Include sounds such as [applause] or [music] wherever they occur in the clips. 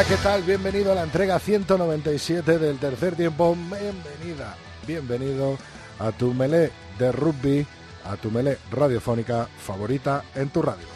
Hola, ¿qué tal? Bienvenido a la entrega 197 del tercer tiempo. Bienvenida, bienvenido a tu melé de rugby, a tu melé radiofónica favorita en tu radio.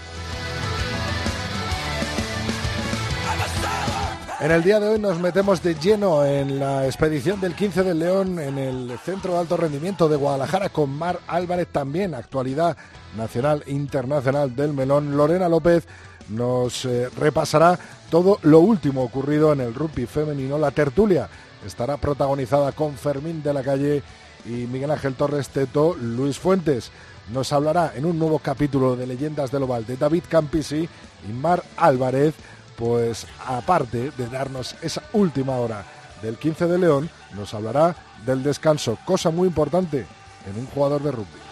En el día de hoy nos metemos de lleno en la expedición del 15 del León en el Centro de Alto Rendimiento de Guadalajara con Mar Álvarez también, actualidad nacional internacional del melón. Lorena López nos eh, repasará todo lo último ocurrido en el rugby femenino. La tertulia estará protagonizada con Fermín de la Calle y Miguel Ángel Torres Teto. Luis Fuentes nos hablará en un nuevo capítulo de Leyendas del Oval de David Campisi y Mar Álvarez. Pues aparte de darnos esa última hora del 15 de León, nos hablará del descanso, cosa muy importante en un jugador de rugby.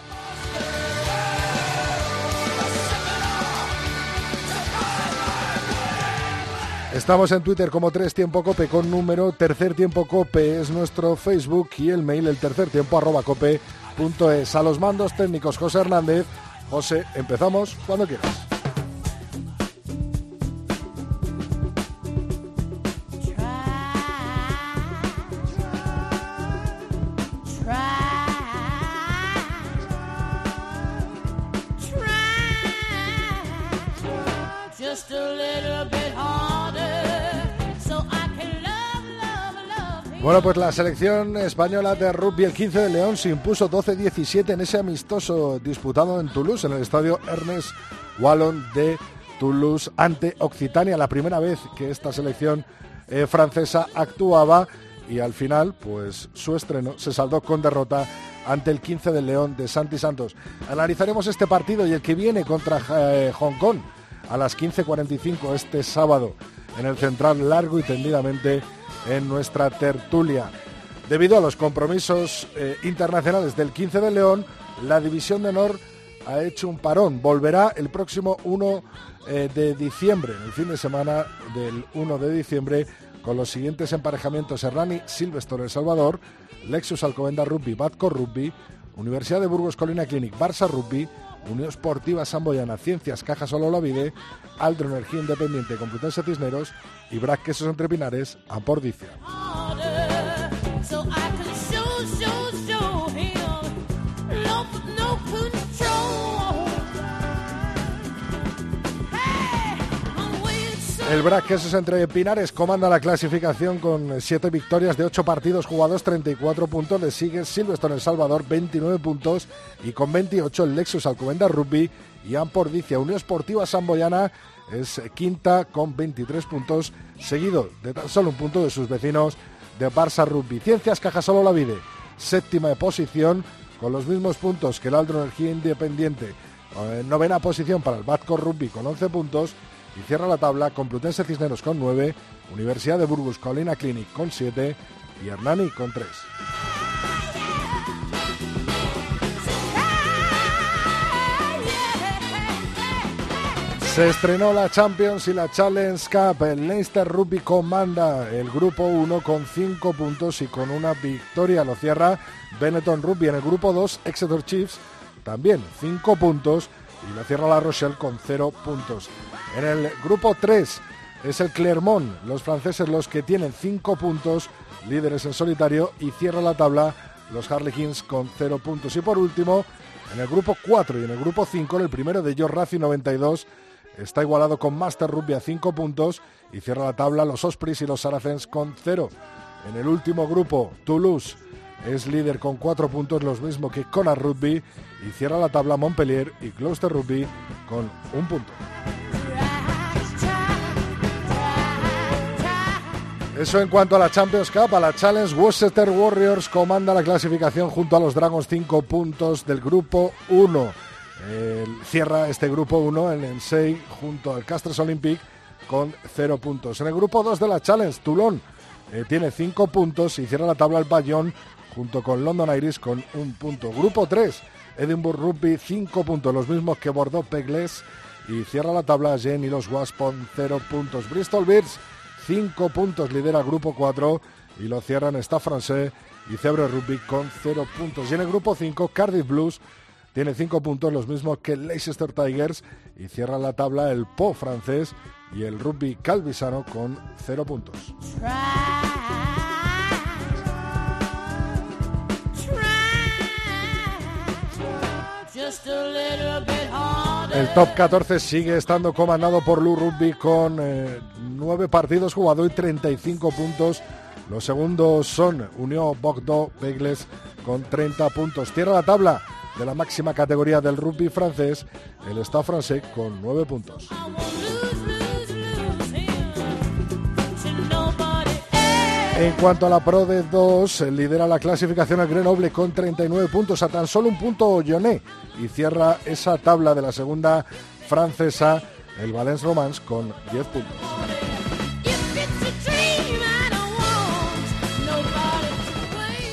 Estamos en Twitter como Tres Tiempo Cope con número Tercer Tiempo Cope es nuestro Facebook y el mail el tercer tiempo arroba cope punto es. A los mandos técnicos José Hernández. José, empezamos cuando quieras. Bueno, pues la selección española de rugby el 15 de León se impuso 12-17 en ese amistoso disputado en Toulouse, en el estadio Ernest Wallon de Toulouse ante Occitania, la primera vez que esta selección eh, francesa actuaba y al final, pues su estreno se saldó con derrota ante el 15 de León de Santi Santos. Analizaremos este partido y el que viene contra eh, Hong Kong a las 15.45 este sábado en el central largo y tendidamente en nuestra tertulia. Debido a los compromisos eh, internacionales del 15 de León, la División de Honor ha hecho un parón. Volverá el próximo 1 eh, de diciembre, el fin de semana del 1 de diciembre, con los siguientes emparejamientos Hernani Silvestre El Salvador, Lexus Alcobenda Rugby, Batco Rugby, Universidad de Burgos Colina Clinic, Barça Rugby, Unión Esportiva Samboyana, Ciencias Caja Solo La Vide, Aldro Energía Independiente Complutense Cisneros y Brac Quesos Entre Pinares. El BRAC Quesos entre Pinares comanda la clasificación con 7 victorias de 8 partidos jugados, 34 puntos. Le sigue Silvestre El Salvador, 29 puntos. Y con 28 el Lexus Alcobenda Rugby y Ampordicia. Unión Esportiva Samboyana es quinta con 23 puntos, seguido de tan solo un punto de sus vecinos de Barça Rugby. Ciencias Cajasolo La Vide, séptima posición con los mismos puntos que el Aldro Energía Independiente. Eh, novena posición para el Batco Rugby con 11 puntos y cierra la tabla Complutense Cisneros con 9, Universidad de Burgos Colina Clinic con 7 y Hernani con 3. Se estrenó la Champions y la Challenge Cup. El Leicester Rugby comanda el grupo 1 con 5 puntos y con una victoria. Lo cierra Benetton Rugby en el grupo 2. Exeter Chiefs también 5 puntos y lo cierra la Rochelle con 0 puntos. En el grupo 3 es el Clermont, los franceses los que tienen 5 puntos, líderes en solitario, y cierra la tabla los Harlequins con 0 puntos. Y por último, en el grupo 4 y en el grupo 5, el primero de ellos, Racing 92, está igualado con Master Rugby a 5 puntos y cierra la tabla los Ospreys y los Saracens con 0. En el último grupo, Toulouse es líder con 4 puntos, los mismos que Conar Rugby, y cierra la tabla Montpellier y Gloucester Rugby con un punto. Eso en cuanto a la Champions Cup, a la Challenge, Worcester Warriors comanda la clasificación junto a los Dragons 5 puntos del grupo 1. cierra este grupo 1 en Ensei junto al Castres Olympic con 0 puntos. En el grupo 2 de la Challenge, Toulon eh, tiene cinco puntos y cierra la tabla el Bayón junto con London Iris con un punto. Grupo 3, Edinburgh Rugby, cinco puntos, los mismos que Bordeaux Pegles y cierra la tabla Jen y los Wasp con cero puntos. Bristol Bears, cinco puntos, lidera Grupo 4 y lo cierran Staff Francés y Cebre Rugby con cero puntos. Y en el Grupo 5, Cardiff Blues tiene cinco puntos, los mismos que Leicester Tigers y cierra la tabla el Po francés y el Rugby Calvisano con cero puntos. El top 14 sigue estando comandado por Lou Rugby con eh, nueve partidos jugados y 35 puntos. Los segundos son Unión Bogdo Begles con 30 puntos. Tierra la tabla de la máxima categoría del rugby francés, el Stade francés con nueve puntos. En cuanto a la Pro de 2, lidera la clasificación el Grenoble con 39 puntos, a tan solo un punto Yoné, y cierra esa tabla de la segunda francesa el Valence Romance con 10 puntos.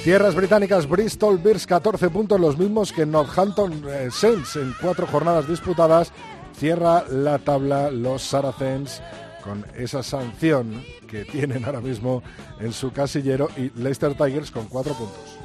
Tierras británicas, Bristol Bears 14 puntos, los mismos que Northampton eh, Saints en cuatro jornadas disputadas. Cierra la tabla los Saracens con esa sanción que tienen ahora mismo en su casillero y Leicester Tigers con cuatro puntos.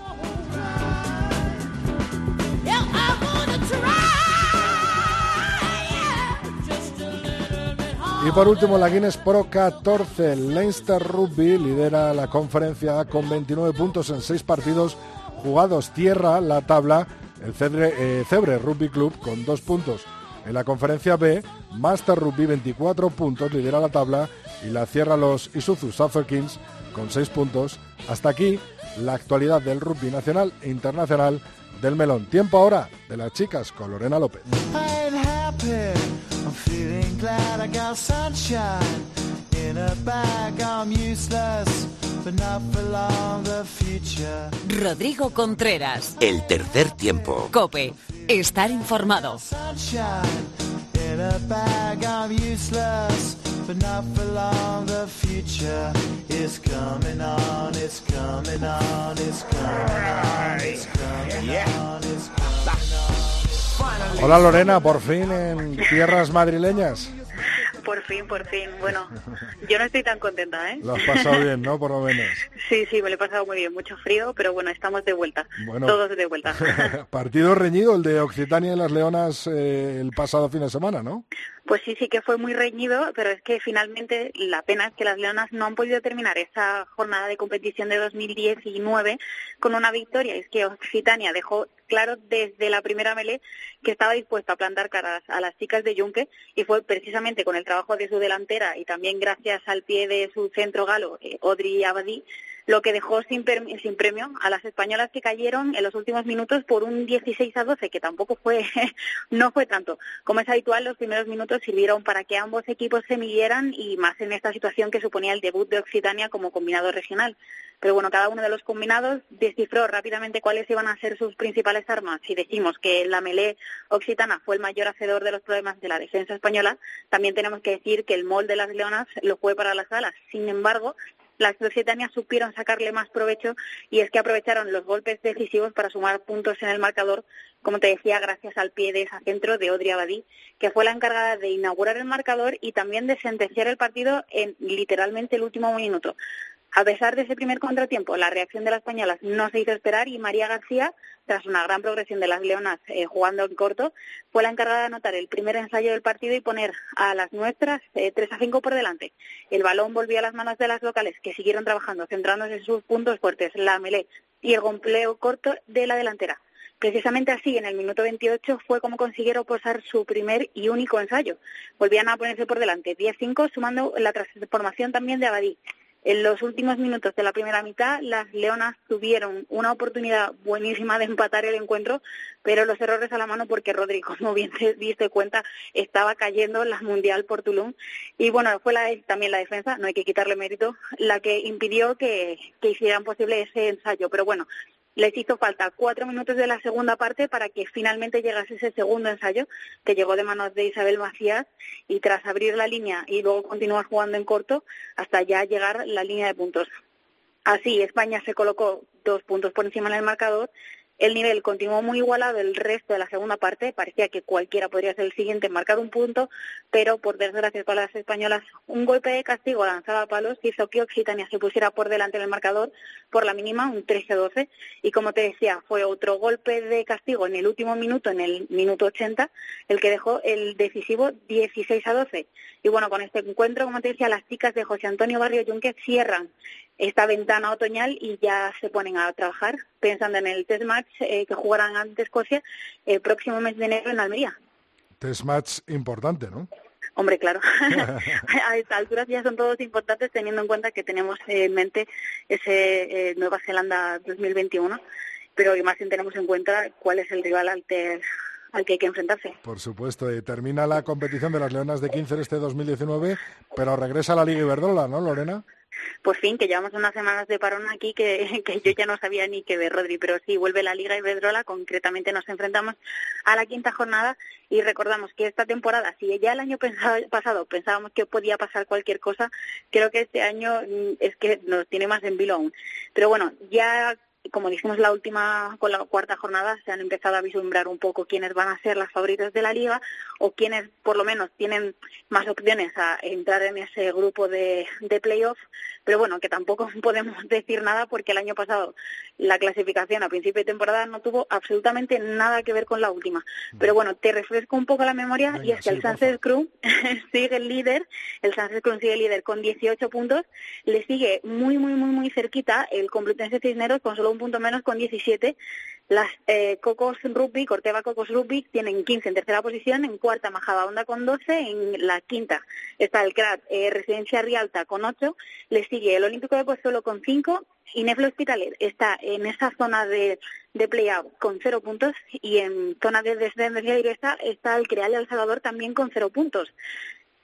Y por último, la Guinness Pro 14. Leinster Rugby lidera la conferencia con 29 puntos en 6 partidos jugados. Tierra la tabla el Cebre, eh, Cebre Rugby Club con 2 puntos. En la conferencia B, Master Rugby 24 puntos, lidera la tabla y la cierra los Isuzu Suffolk Kings con 6 puntos. Hasta aquí la actualidad del rugby nacional e internacional del melón. Tiempo ahora de las chicas con Lorena López. Rodrigo Contreras. El tercer tiempo. Cope. Estar informado. Hola Lorena, por fin en tierras madrileñas. Por fin, por fin. Bueno, yo no estoy tan contenta, ¿eh? Lo has pasado bien, ¿no? Por lo menos. [laughs] Sí, sí, me lo he pasado muy bien. Mucho frío, pero bueno, estamos de vuelta. Todos de vuelta. [laughs] partido reñido el de Occitania y las Leonas eh, el pasado fin de semana, ¿no? Pues sí, sí que fue muy reñido, pero es que finalmente la pena es que las Leonas no han podido terminar esa jornada de competición de 2019 con una victoria. Es que Occitania dejó claro desde la primera melee que estaba dispuesto a plantar caras a las chicas de Junque y fue precisamente con el trabajo de su delantera y también gracias al pie de su centro galo, eh, Audrey Abadí, lo que dejó sin, sin premio a las españolas que cayeron en los últimos minutos por un 16 a 12, que tampoco fue, [laughs] no fue tanto. Como es habitual, los primeros minutos sirvieron para que ambos equipos se midieran y más en esta situación que suponía el debut de Occitania como combinado regional. Pero bueno, cada uno de los combinados descifró rápidamente cuáles iban a ser sus principales armas. Si decimos que la melé occitana fue el mayor hacedor de los problemas de la defensa española, también tenemos que decir que el mol de las leonas lo fue para las alas. Sin embargo, las occitanas supieron sacarle más provecho y es que aprovecharon los golpes decisivos para sumar puntos en el marcador, como te decía, gracias al pie de ese centro de Odri Abadí, que fue la encargada de inaugurar el marcador y también de sentenciar el partido en literalmente el último minuto. A pesar de ese primer contratiempo, la reacción de las españolas no se hizo esperar y María García, tras una gran progresión de las leonas eh, jugando en corto, fue la encargada de anotar el primer ensayo del partido y poner a las nuestras eh, 3 a 5 por delante. El balón volvió a las manos de las locales, que siguieron trabajando, centrándose en sus puntos fuertes, la melé y el gompleo corto de la delantera. Precisamente así, en el minuto 28 fue como consiguieron posar su primer y único ensayo. Volvían a ponerse por delante 10-5, sumando la transformación también de Abadí. En los últimos minutos de la primera mitad, las Leonas tuvieron una oportunidad buenísima de empatar el encuentro, pero los errores a la mano porque Rodrigo, [laughs] como bien se diste cuenta, estaba cayendo en la Mundial por Tulum. Y bueno, fue la, también la defensa, no hay que quitarle mérito, la que impidió que, que hicieran posible ese ensayo. Pero bueno, les hizo falta cuatro minutos de la segunda parte para que finalmente llegase ese segundo ensayo que llegó de manos de Isabel Macías y tras abrir la línea y luego continuar jugando en corto hasta ya llegar la línea de puntos. Así, España se colocó dos puntos por encima en el marcador el nivel continuó muy igualado el resto de la segunda parte, parecía que cualquiera podría ser el siguiente en marcar un punto, pero por desgracia para las españolas, un golpe de castigo lanzado a palos hizo que Occitania se pusiera por delante del marcador por la mínima, un 13-12, y como te decía, fue otro golpe de castigo en el último minuto, en el minuto 80, el que dejó el decisivo 16-12. Y bueno, con este encuentro, como te decía, las chicas de José Antonio Barrio Junque cierran esta ventana otoñal y ya se ponen a trabajar pensando en el test match eh, que jugarán ante Escocia el próximo mes de enero en Almería. Test match importante, ¿no? Hombre, claro. [laughs] [laughs] a esta altura ya son todos importantes teniendo en cuenta que tenemos en mente ese eh, Nueva Zelanda 2021, pero más bien tenemos en cuenta cuál es el rival al, al que hay que enfrentarse. Por supuesto, y termina la competición de las Leonas de 15 este 2019, pero regresa a la Liga Iberdrola, ¿no, Lorena? Pues fin, que llevamos unas semanas de parón aquí que, [laughs] que yo ya no sabía ni qué ver, Rodri, pero sí, vuelve la Liga Iberdrola, concretamente nos enfrentamos a la quinta jornada y recordamos que esta temporada, si ya el año pasado pensábamos que podía pasar cualquier cosa, creo que este año mm, es que nos tiene más en vilo aún. Pero bueno, ya como dijimos la última, con la cuarta jornada, se han empezado a vislumbrar un poco quiénes van a ser las favoritas de la liga o quiénes por lo menos tienen más opciones a entrar en ese grupo de, de playoff. Pero bueno, que tampoco [laughs] podemos decir nada porque el año pasado la clasificación a principio de temporada no tuvo absolutamente nada que ver con la última. Pero bueno, te refresco un poco la memoria y es que el Sunset Crew [laughs] sigue el líder, el Sunset Crew sigue el líder con 18 puntos, le sigue muy, muy, muy, muy cerquita el Complutense Cisneros con solo un punto menos con 17 las eh, Cocos Rugby, Corteva Cocos Rugby, tienen 15 en tercera posición, en cuarta Majadahonda con 12, en la quinta está el CRAT eh, Residencia Rialta con 8, le sigue el Olímpico de Pozuelo con 5 y Neflo Hospitalet está en esa zona de, de play-out con 0 puntos y en zona de descendencia directa está el Creal El Salvador también con 0 puntos.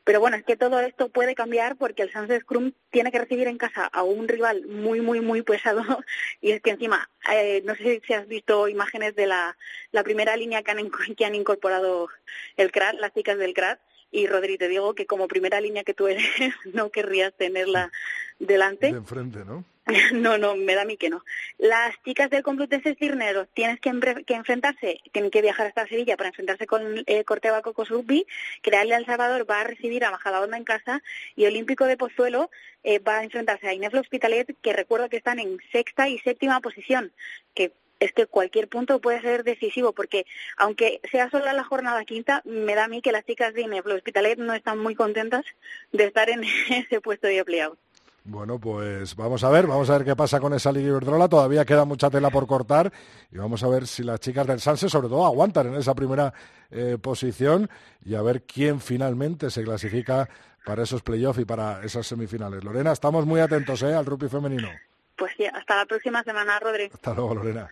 Pero bueno, es que todo esto puede cambiar porque el Sunset Scrum tiene que recibir en casa a un rival muy, muy, muy pesado. [laughs] Y es que encima, eh, no sé si has visto imágenes de la, la primera línea que han, que han incorporado el CRAT, las chicas del CRAT. Y Rodri, te digo que como primera línea que tú [laughs] eres, no querrías tenerla delante. De enfrente, ¿no? [laughs] No, no, me da a mí que no. Las chicas del Complutense Cirneros tienen que, enfrentarse, tienen que viajar hasta Sevilla para enfrentarse con eh, Corteva Cocos Rugby, Crearle al Salvador va a recibir a Majadahonda en casa y Olímpico de Pozuelo eh, va a enfrentarse a Ineflo Hospitalet, que recuerdo que están en sexta y séptima posición, que es que cualquier punto puede ser decisivo, porque aunque sea solo la jornada quinta, me da a mí que las chicas de Ineflo Hospitalet no están muy contentas de estar en [laughs] ese puesto de empleado. Bueno, pues vamos a ver, vamos a ver qué pasa con esa Liga Iberdrola. Todavía queda mucha tela por cortar y vamos a ver si las chicas del Sanse, sobre todo, aguantan en esa primera eh, posición y a ver quién finalmente se clasifica para esos playoffs y para esas semifinales. Lorena, estamos muy atentos ¿eh? al rugby femenino. Pues sí, hasta la próxima semana, Rodri. Hasta luego, Lorena.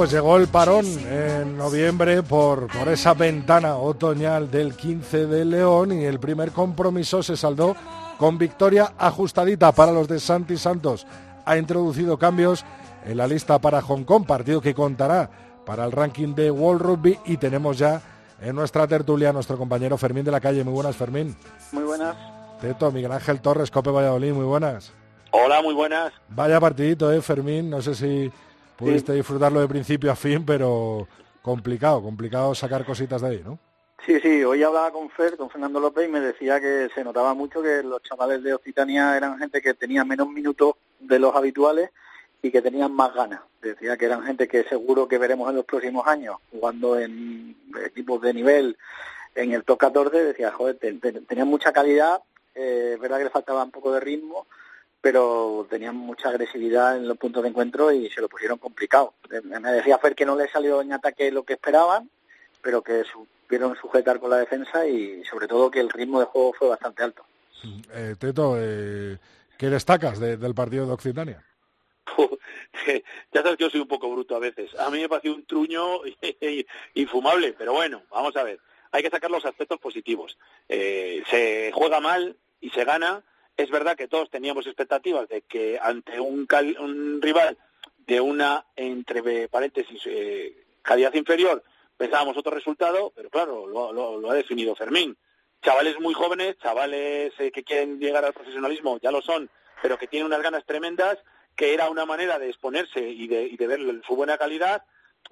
Pues llegó el parón en noviembre por, por esa ventana otoñal del 15 de León y el primer compromiso se saldó con victoria ajustadita para los de Santi Santos. Ha introducido cambios en la lista para Hong Kong, partido que contará para el ranking de World Rugby y tenemos ya en nuestra tertulia nuestro compañero Fermín de la calle. Muy buenas, Fermín. Muy buenas. Teto, Miguel Ángel Torres, Cope Valladolid, muy buenas. Hola, muy buenas. Vaya partidito, ¿eh, Fermín? No sé si pudiste disfrutarlo de principio a fin, pero complicado, complicado sacar cositas de ahí, ¿no? Sí, sí, hoy hablaba con Fer, con Fernando López, y me decía que se notaba mucho que los chavales de Occitania eran gente que tenía menos minutos de los habituales y que tenían más ganas. decía que eran gente que seguro que veremos en los próximos años jugando en equipos de nivel en el top 14, decía, joder, tenían mucha calidad, eh, es verdad que le faltaba un poco de ritmo, pero tenían mucha agresividad en los puntos de encuentro y se lo pusieron complicado. Eh, me decía Fer que no le salió en ataque lo que esperaban, pero que supieron sujetar con la defensa y sobre todo que el ritmo de juego fue bastante alto. Eh, Teto, eh, ¿qué destacas del partido de Occitania? [laughs] ya sabes que yo soy un poco bruto a veces. A mí me pareció un truño [laughs] infumable, pero bueno, vamos a ver. Hay que sacar los aspectos positivos. Eh, se juega mal y se gana. Es verdad que todos teníamos expectativas de que ante un, un rival de una, entre paréntesis, eh, calidad inferior, pensábamos otro resultado, pero claro, lo, ha definido Fermín. Chavales muy jóvenes, chavales eh, que quieren llegar al profesionalismo, ya lo son, pero que tienen unas ganas tremendas, que era una manera de exponerse y de, y de ver su buena calidad.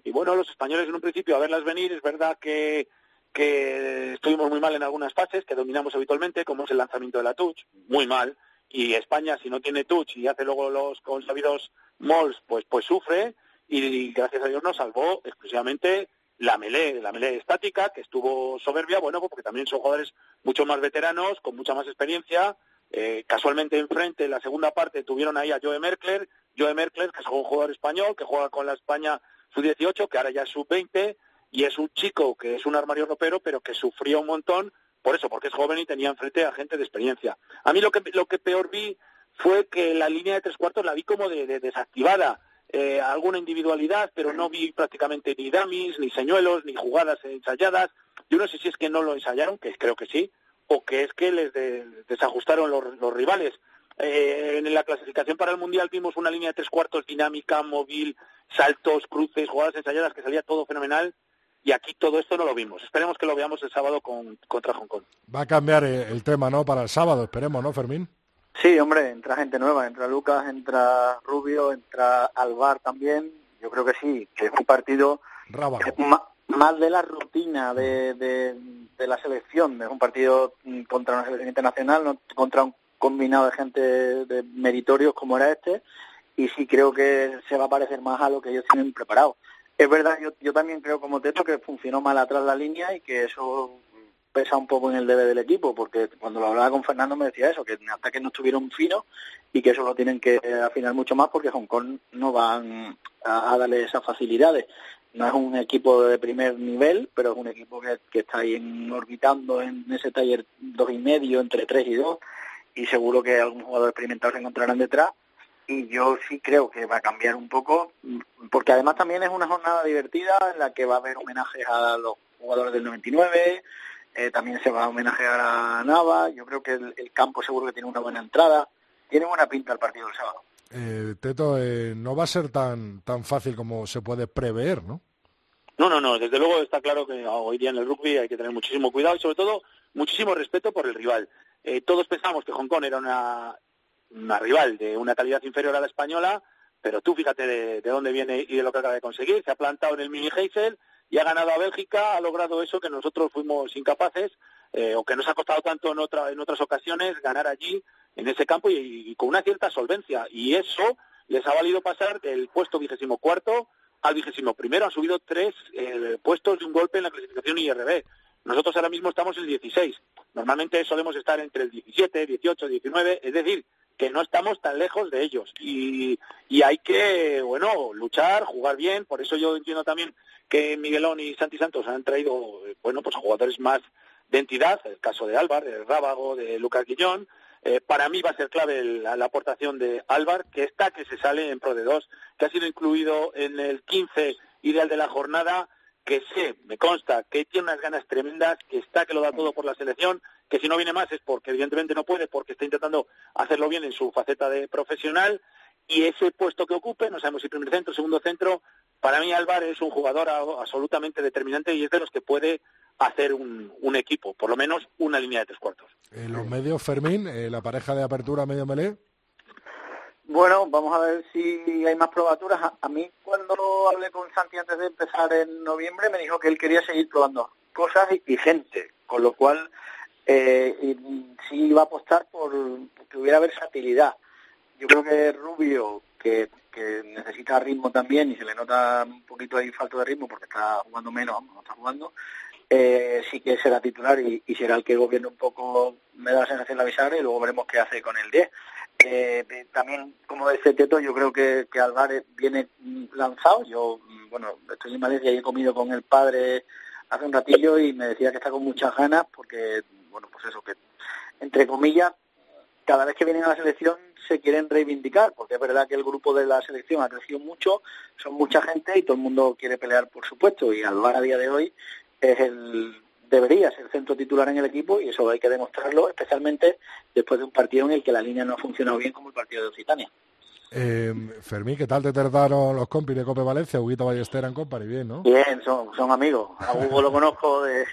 Y bueno, los españoles en un principio a verlas venir, es verdad que, que estuvimos muy mal en algunas fases, que dominamos habitualmente, como es el lanzamiento de la touch, muy mal. Y España, si no tiene touch y hace luego los consabidos mols, pues, pues sufre. Y gracias a Dios nos salvó exclusivamente la Melé, la Melé estática, que estuvo soberbia, bueno, porque también son jugadores mucho más veteranos, con mucha más experiencia. Eh, casualmente enfrente, en la segunda parte, tuvieron ahí a Joe Merkler, Joe Merkler, que es un jugador español, que juega con la España sub-18, que ahora ya es sub-20, y es un chico que es un armario ropero, pero que sufría un montón, por eso, porque es joven y tenía enfrente a gente de experiencia. A mí lo que, lo que peor vi fue que la línea de tres cuartos la vi como de desactivada eh, alguna individualidad, pero no vi prácticamente ni damis, ni señuelos, ni jugadas ensayadas. Yo no sé si es que no lo ensayaron, que creo que sí, o que es que les desajustaron los, rivales. Eh, en la clasificación para el Mundial vimos una línea de tres cuartos dinámica, móvil, saltos, cruces, jugadas ensayadas, que salía todo fenomenal. Y aquí todo esto no lo vimos. Esperemos que lo veamos el sábado con, contra Hong Kong. Va a cambiar el tema, ¿no? Para el sábado, esperemos, ¿no, Fermín? Sí, hombre, entra gente nueva, entra Lucas, entra Rubio, entra Alvar también. Yo creo que sí, que es un partido más de la rutina de, de, la selección. Es un partido mm, contra una selección internacional, no contra un combinado de gente de meritorios como era este. Y sí creo que se va a parecer más a lo que ellos tienen preparado. Es verdad, yo, yo también creo como Teto que funcionó mal atrás la línea y que eso pesa un poco en el debe del equipo, porque cuando lo hablaba con Fernando me decía eso, que hasta que no estuvieron finos y que eso lo tienen que afinar mucho más porque Hong Kong no van a, darle esas facilidades. No es un equipo de primer nivel, pero es un equipo que, está ahí orbitando en ese taller dos y medio, entre tres y dos, y seguro que algún jugador experimentado se encontrarán detrás. Y yo sí creo que va a cambiar un poco, porque además también es una jornada divertida en la que va a haber homenajes a los jugadores del 99, eh, también se va a homenajear a Nava, yo creo que el, campo seguro que tiene una buena entrada, tiene buena pinta el partido del sábado. Eh, Teto, eh, no va a ser tan, tan fácil como se puede prever, ¿no? No, no, no, desde luego está claro que hoy día en el rugby hay que tener muchísimo cuidado y sobre todo muchísimo respeto por el rival. todos pensamos que Hong Kong era una, una rival de una calidad inferior a la española, pero tú fíjate de, de, dónde viene y de lo que acaba de conseguir. Se ha plantado en el mini Heysel, y ha ganado a Bélgica, ha logrado eso que nosotros fuimos incapaces eh, o que nos ha costado tanto en, otra, en otras ocasiones ganar allí en ese campo y, con una cierta solvencia. Y eso les ha valido pasar del puesto vigésimo cuarto al vigésimo primero. Han subido tres eh, puestos de un golpe en la clasificación IRB. Nosotros ahora mismo estamos en el 16. Normalmente solemos estar entre el 17, 18, 19. Es decir, que no estamos tan lejos de ellos. Y, y hay que, bueno, luchar, jugar bien, por eso yo entiendo también que Miguelón y Santi Santos han traído, bueno, pues jugadores más de entidad, el caso de Álvar, de Rábago, de Lucas Guillón, eh, para mí va a ser clave la, aportación de Álvar, que está que se sale en pro de dos, que ha sido incluido en el 15 ideal de la jornada, que sé, me consta, que tiene unas ganas tremendas, que está que lo da todo por la selección, que si no viene más es porque evidentemente no puede, porque está intentando hacerlo bien en su faceta de profesional, y ese puesto que ocupe, no sabemos si primer centro, segundo centro, para mí Álvaro es un jugador absolutamente determinante y es de los que puede hacer un, equipo, por lo menos una línea de tres cuartos. En los medios, Fermín, eh, la pareja de apertura medio melé. Bueno, vamos a ver si hay más probaturas. A, mí cuando hablé con Santi antes de empezar en noviembre me dijo que él quería seguir probando cosas y, gente, con lo cual eh, sí iba a apostar por que hubiera versatilidad. Yo creo que Rubio que, necesita ritmo también y se le nota un poquito ahí falta de ritmo porque está jugando menos, no está jugando, eh, sí que será titular y, será el que gobierne un poco, me da la sensación de avisar y luego veremos qué hace con el 10. Eh, también, como dice Teto, yo creo que, que Álvarez viene lanzado. Yo, bueno, estoy en Valencia y he comido con el padre hace un ratillo y me decía que está con muchas ganas porque, bueno, pues eso, que entre comillas, cada vez que vienen a la selección se quieren reivindicar, porque es verdad que el grupo de la selección ha crecido mucho, son mucha gente y todo el mundo quiere pelear, por supuesto, y Alvar a día de hoy es el debería ser centro titular en el equipo y eso hay que demostrarlo, especialmente después de un partido en el que la línea no ha funcionado bien como el partido de Occitania. Eh, Fermín, ¿qué tal te trataron los compis de Cope Valencia? Huguito Ballester en Company, bien, ¿no? Bien, son, son amigos. A Hugo lo conozco de,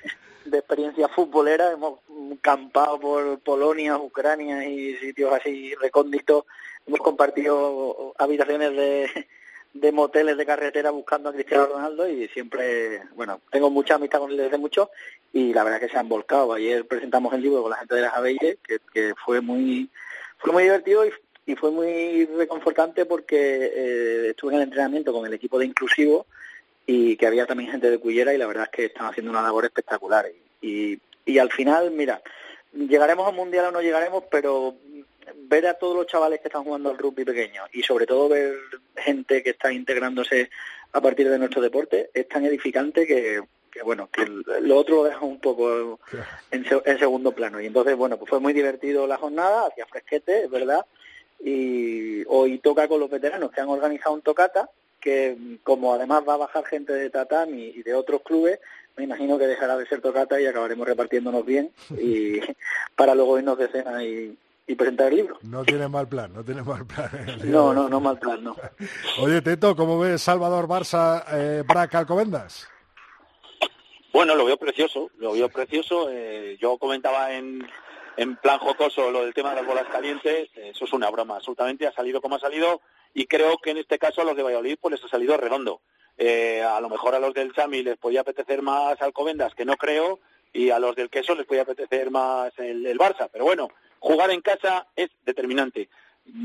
experiencia futbolera, hemos campado por Polonia, Ucrania y sitios así recónditos, hemos compartido habitaciones de, de moteles de carretera buscando a Cristiano Ronaldo y siempre, bueno, tengo mucha amistad con él desde mucho y la verdad que se han volcado. Ayer presentamos el libro con la gente de las Abelles, que, que fue muy fue muy divertido y, y fue muy reconfortante porque eh, estuve en el entrenamiento con el equipo de Inclusivo y que había también gente de Cullera y la verdad es que están haciendo una labor espectacular. Y, y, al final, mira, llegaremos al Mundial o no llegaremos, pero ver a todos los chavales que están jugando al rugby pequeño y sobre todo ver gente que está integrándose a partir de nuestro deporte es tan edificante que, que bueno, que lo otro lo deja un poco en, en, segundo plano. Y entonces, bueno, pues fue muy divertido la jornada, hacía fresquete, es verdad, y hoy toca con los veteranos que han organizado un tocata que como además va a bajar gente de Tatán y, de otros clubes, me imagino que dejará de ser tocata y acabaremos repartiéndonos bien y [laughs] para luego irnos de cena y, presentar el libro. No tiene mal plan, no tiene mal plan. [laughs] No, no, no mal plan, no. [laughs] Oye, Teto, ¿cómo ves Salvador Barça, eh, Braca, Alcobendas? Bueno, lo veo precioso, lo veo precioso. Eh, yo comentaba en, en plan jocoso lo del tema de las bolas calientes, eso es una broma, absolutamente, ha salido como ha salido y creo que en este caso a los de Valladolid pues les ha salido redondo. Eh, a lo mejor a los del Chami les podía apetecer más Alcobendas, que no creo, y a los del Queso les podía apetecer más el, Barça. Pero bueno, jugar en casa es determinante.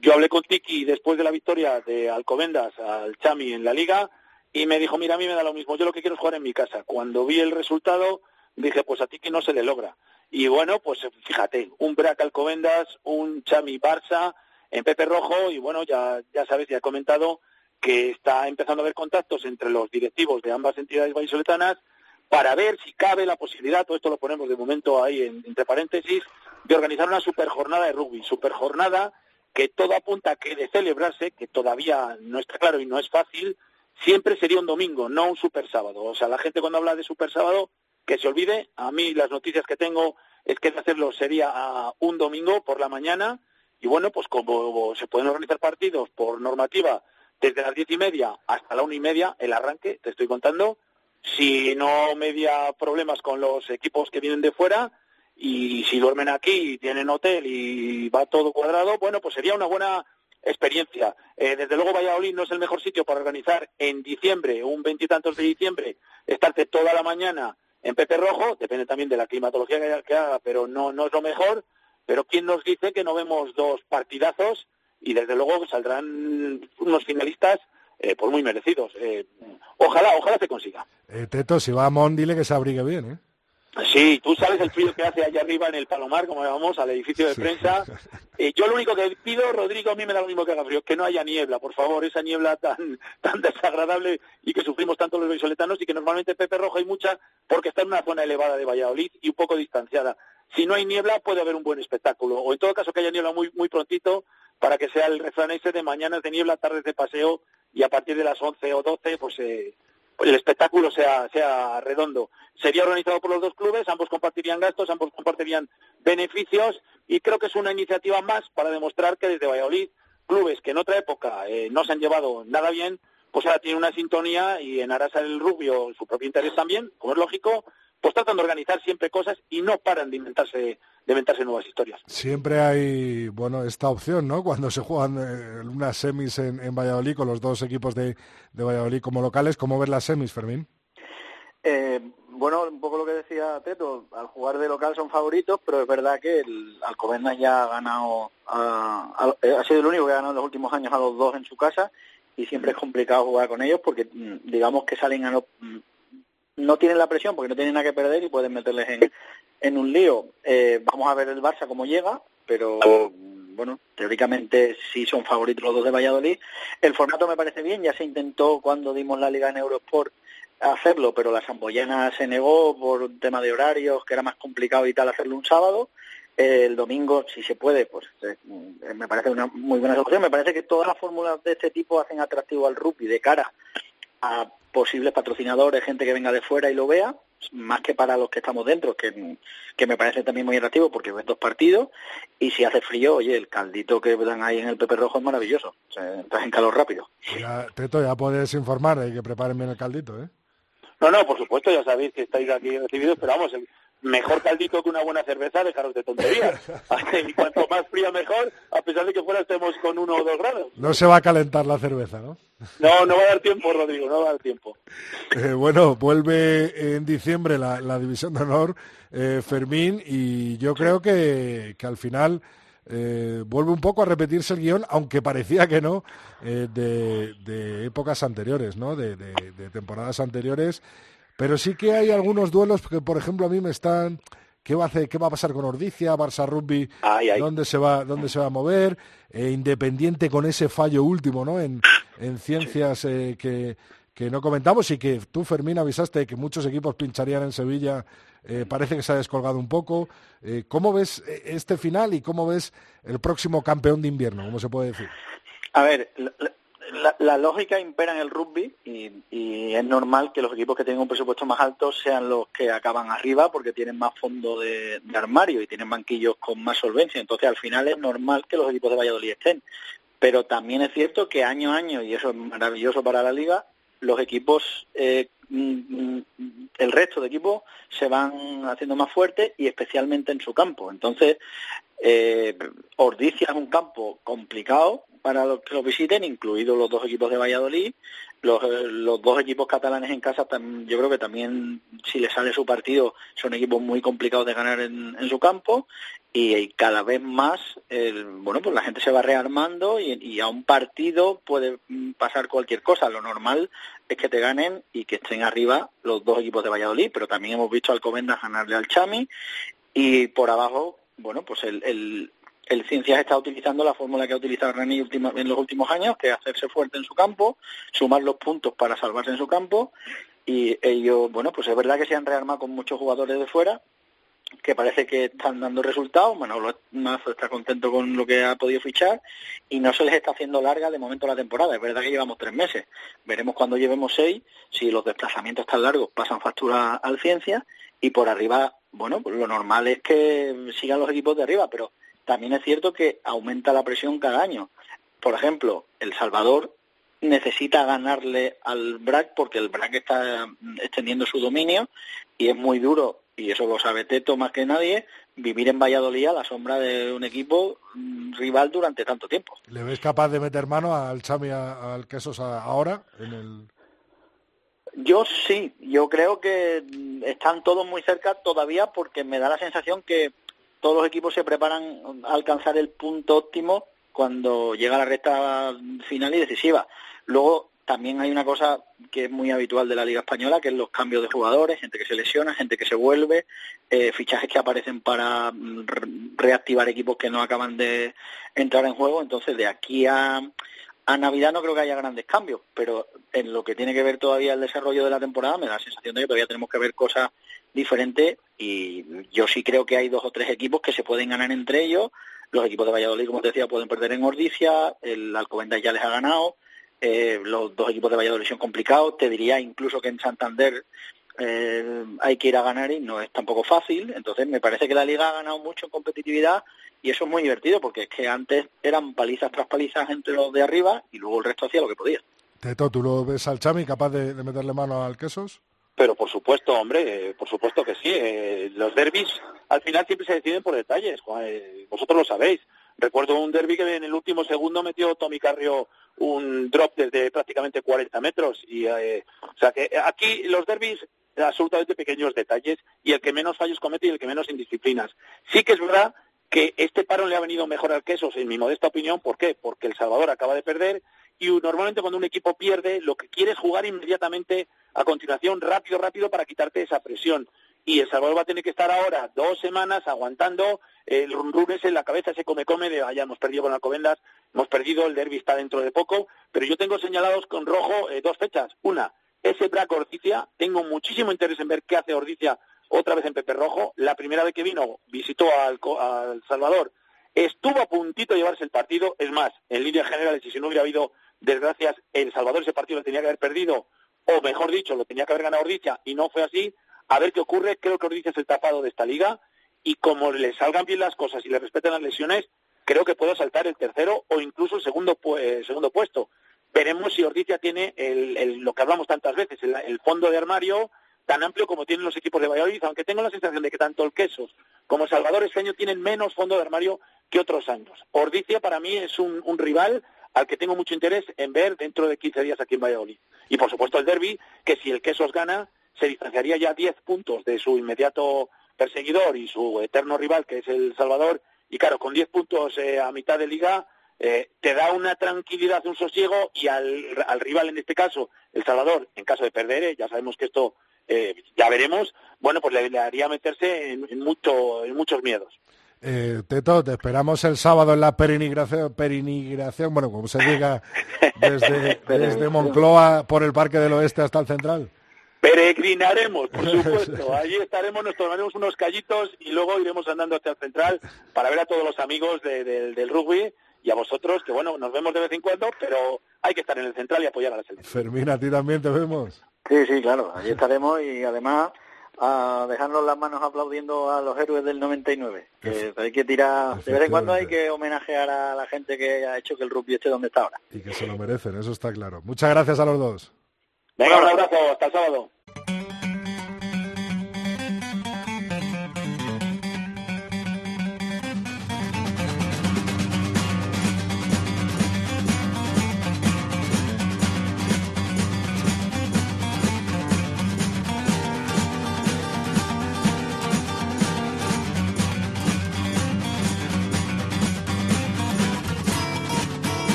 Yo hablé con Tiki después de la victoria de Alcobendas al Chami en la Liga y me dijo, mira, a mí me da lo mismo, yo lo que quiero es jugar en mi casa. Cuando vi el resultado dije, pues a Tiki no se le logra. Y bueno, pues fíjate, un Brac Alcobendas, un Chami Barça, en Pepe Rojo y bueno, ya, ya sabes, ya he comentado que está empezando a haber contactos entre los directivos de ambas entidades vallisoletanas para ver si cabe la posibilidad, todo esto lo ponemos de momento ahí entre paréntesis, de organizar una super jornada de rugby, super jornada que todo apunta a que de celebrarse, que todavía no está claro y no es fácil, siempre sería un domingo, no un super sábado. O sea, la gente cuando habla de super sábado, que se olvide, a mí las noticias que tengo es que hacerlo sería un domingo por la mañana, y bueno, pues como se pueden organizar partidos por normativa desde las diez y media hasta la una y media, el arranque, te estoy contando, si no media problemas con los equipos que vienen de fuera y si duermen aquí y tienen hotel y va todo cuadrado, bueno, pues sería una buena experiencia. Eh, desde luego Valladolid no es el mejor sitio para organizar en diciembre, un veintitantos de diciembre, estarte toda la mañana en Pepe Rojo, depende también de la climatología que haga, pero no, no es lo mejor. Pero ¿quién nos dice que no vemos dos partidazos y desde luego saldrán unos finalistas eh, por muy merecidos? Eh, ojalá, ojalá se consiga. Eh, Teto, si va a Mon, dile que se abrigue bien, ¿eh? Sí, tú sabes el frío que hace allá arriba en el Palomar, como llamamos, al edificio de prensa. Eh, yo lo único que pido, Rodrigo, a mí me da lo mismo que haga frío, que no haya niebla, por favor, esa niebla tan, tan desagradable y que sufrimos tanto los vallisoletanos y que normalmente Pepe Rojo hay mucha porque está en una zona elevada de Valladolid y un poco distanciada. Si no hay niebla puede haber un buen espectáculo, o en todo caso que haya niebla muy, muy prontito para que sea el refrán ese de mañanas de niebla, tardes de paseo y a partir de las 11 o 12 pues eh, el espectáculo sea, sea redondo. Sería organizado por los dos clubes, ambos compartirían gastos, ambos compartirían beneficios y creo que es una iniciativa más para demostrar que desde Valladolid, clubes que en otra época eh, no se han llevado nada bien, pues ahora tienen una sintonía y en Arasa el Rubio su propio interés también, como es lógico, pues tratan de organizar siempre cosas y no paran de inventarse de inventarse nuevas historias. Siempre hay, bueno, esta opción, ¿no? Cuando se juegan eh, unas semis en, en, Valladolid con los dos equipos de, de, Valladolid como locales, ¿cómo ver las semis, Fermín? Eh, bueno, un poco lo que decía Teto, al jugar de local son favoritos, pero es verdad que el Alcobendas ya ha ganado, ha, sido el único que ha ganado en los últimos años a los dos en su casa y siempre es complicado jugar con ellos porque mm, digamos que salen a mm, no tienen la presión porque no tienen nada que perder y pueden meterles en, en un lío. Eh, vamos a ver el Barça cómo llega, pero bueno, teóricamente sí son favoritos los dos de Valladolid. El formato me parece bien, ya se intentó cuando dimos la liga en Eurosport hacerlo, pero la Samboyana se negó por un tema de horarios, que era más complicado y tal hacerlo un sábado. el domingo, si se puede, pues eh, me parece una muy buena solución. Me parece que todas las fórmulas de este tipo hacen atractivo al rugby de cara a posibles patrocinadores, gente que venga de fuera y lo vea, más que para los que estamos dentro, que, que me parece también muy atractivo porque ves dos partidos y si hace frío, oye, el caldito que dan ahí en el Pepe Rojo es maravilloso, o sea, entras en calor rápido. Ya, Teto, ya puedes informar de que preparen bien el caldito, ¿eh? No, no, por supuesto, ya sabéis que estáis aquí recibidos, pero vamos, mejor caldito que una buena cerveza, dejaros de tonterías. [laughs] y cuanto más fría mejor, a pesar de que fuera estemos con uno o dos grados. No se va a calentar la cerveza, ¿no? No, no va a dar tiempo, Rodrigo, no va a dar tiempo. Eh, bueno, vuelve en diciembre la, División de Honor, eh, Fermín, y yo creo que, que al final... Eh, vuelve un poco a repetirse el guion, aunque parecía que no, de, épocas anteriores, ¿no? de, temporadas anteriores. Pero sí que hay algunos duelos que, por ejemplo, a mí me están... ¿Qué va a, hacer, qué va a pasar con Ordicia, Barça Rugby? ¿Dónde se va, dónde se va a mover? Eh, independiente con ese fallo último, ¿no? En, en ciencias eh, que, que no comentamos y que tú, Fermín, avisaste que muchos equipos pincharían en Sevilla. Eh, parece que se ha descolgado un poco. ¿Cómo ves este final y cómo ves el próximo campeón de invierno? ¿Cómo se puede decir? A ver, la, lógica impera en el rugby y, es normal que los equipos que tienen un presupuesto más alto sean los que acaban arriba porque tienen más fondo de, armario y tienen banquillos con más solvencia. Entonces, al final es normal que los equipos de Valladolid estén. Pero también es cierto que año a año, y eso es maravilloso para la liga, los equipos, eh, mm, el resto de equipos se van haciendo más fuertes y especialmente en su campo. Entonces, eh, Ordicia es un campo complicado, para los que lo visiten, incluidos los dos equipos de Valladolid. Los, eh, dos equipos catalanes en casa, yo creo que también, si les sale su partido, son equipos muy complicados de ganar en, su campo. Y, cada vez más, bueno, pues la gente se va rearmando y, a un partido puede mm, pasar cualquier cosa. Lo normal es que te ganen y que estén arriba los dos equipos de Valladolid, pero también hemos visto al Comendas ganarle al Chami y por abajo, bueno, pues el, el Ciencias está utilizando la fórmula que ha utilizado Rani en los últimos años, que es hacerse fuerte en su campo, sumar los puntos para salvarse en su campo, y ellos, bueno, pues es verdad que se han rearmado con muchos jugadores de fuera, que parece que están dando resultados, Manolo Mazo está contento con lo que ha podido fichar y no se les está haciendo larga de momento la temporada, es verdad que llevamos tres meses, veremos cuando llevemos seis, si los desplazamientos tan largos pasan factura al Ciencia y por arriba, bueno, pues lo normal es que sigan los equipos de arriba, pero también es cierto que aumenta la presión cada año. Por ejemplo, El Salvador necesita ganarle al BRAC porque el BRAC está extendiendo su dominio y es muy duro, y eso lo sabe Teto más que nadie, vivir en Valladolid a la sombra de un equipo mm, rival durante tanto tiempo. ¿Le ves capaz de meter mano al Chami, al Quesos ahora en el... Yo sí, yo creo que están todos muy cerca todavía porque me da la sensación que todos los equipos se preparan a alcanzar el punto óptimo cuando llega la recta final y decisiva. Luego también hay una cosa que es muy habitual de la Liga Española, que es los cambios de jugadores, gente que se lesiona, gente que se vuelve, eh, fichajes que aparecen para mm, reactivar equipos que no acaban de entrar en juego. Entonces, de aquí a, a Navidad no creo que haya grandes cambios, pero en lo que tiene que ver todavía el desarrollo de la temporada me da la sensación de que todavía tenemos que ver cosas diferentes y yo sí creo que hay dos o tres equipos que se pueden ganar entre ellos. Los equipos de Valladolid, como te decía, pueden perder en Ordicia, el Alcobendas ya les ha ganado, eh, los dos equipos de Valladolid son complicados, te diría incluso que en Santander eh, hay que ir a ganar y no es tampoco fácil, entonces me parece que la liga ha ganado mucho en competitividad y eso es muy divertido porque es que antes eran palizas tras palizas entre los de arriba y luego el resto hacía lo que podía. Teto, ¿tú lo ves al Chami capaz de, meterle mano al Quesos? Pero por supuesto, hombre, eh, por supuesto que sí. Eh, los derbis al final siempre se deciden por detalles. Eh, vosotros lo sabéis. Recuerdo un derby que en el último segundo metió Tommy Carrio un drop desde prácticamente 40 metros. Y, o sea que aquí los derbis absolutamente pequeños detalles y el que menos fallos comete y el que menos indisciplinas. Sí que es verdad que este paro le ha venido mejor al Quesos, en mi modesta opinión. ¿Por qué? Porque El Salvador acaba de perder y normalmente cuando un equipo pierde, lo que quiere es jugar inmediatamente a continuación, rápido, rápido, para quitarte esa presión. Y El Salvador va a tener que estar ahora dos semanas aguantando el run en la cabeza, ese come-come de, vaya, hemos perdido con Alcobendas, hemos perdido, el derby está dentro de poco, pero yo tengo señalados con rojo eh, dos fechas. Una, ese Brac Ordicia, tengo muchísimo interés en ver qué hace Ordicia otra vez en Pepe Rojo. La primera vez que vino, visitó al, Salvador, estuvo a puntito de llevarse el partido. Es más, en líneas generales, si no hubiera habido desgracias, El Salvador ese partido lo tenía que haber perdido, o mejor dicho, lo tenía que haber ganado Ordicia, y no fue así. A ver qué ocurre. Creo que Ordicia es el tapado de esta liga, y como le salgan bien las cosas y le respeten las lesiones, creo que puedo saltar el tercero o incluso el segundo, eh, segundo puesto. Veremos si Ordicia tiene el, lo que hablamos tantas veces, el fondo de armario, tan amplio como tienen los equipos de Valladolid, aunque tengo la sensación de que tanto el Quesos como Salvador este año tienen menos fondo de armario que otros años. Ordicia para mí es un, rival al que tengo mucho interés en ver dentro de 15 días aquí en Valladolid. Y por supuesto el derby, que si el Quesos gana, se distanciaría ya 10 puntos de su inmediato perseguidor y su eterno rival, que es el Salvador. Y claro, con 10 puntos eh, a mitad de liga, eh, te da una tranquilidad, un sosiego, y al, rival, en este caso, el Salvador, en caso de perder, eh, ya sabemos que esto eh, ya veremos, bueno, pues le, haría meterse en, mucho, en muchos miedos. Eh, Teto, te esperamos el sábado en la perinigración, perinigración bueno, como se diga, [laughs] desde, desde Moncloa por el Parque del Oeste hasta el Central. Peregrinaremos, por [laughs] supuesto. Allí estaremos, nos tomaremos unos callitos y luego iremos andando hacia el central para ver a todos los amigos del rugby y a vosotros, que bueno, nos vemos de vez en cuando, pero hay que estar en el central y apoyar a la selección. Fermín, a ti también te vemos. Sí, sí, claro, allí estaremos y además a dejarnos las manos aplaudiendo a los héroes del 99. Que hay que tirar, de vez en cuando hay que homenajear a la gente que ha hecho que el rugby esté donde está ahora. Y que se lo merecen, eso está claro. Muchas gracias a los dos. Venga, un abrazo, hasta el sábado.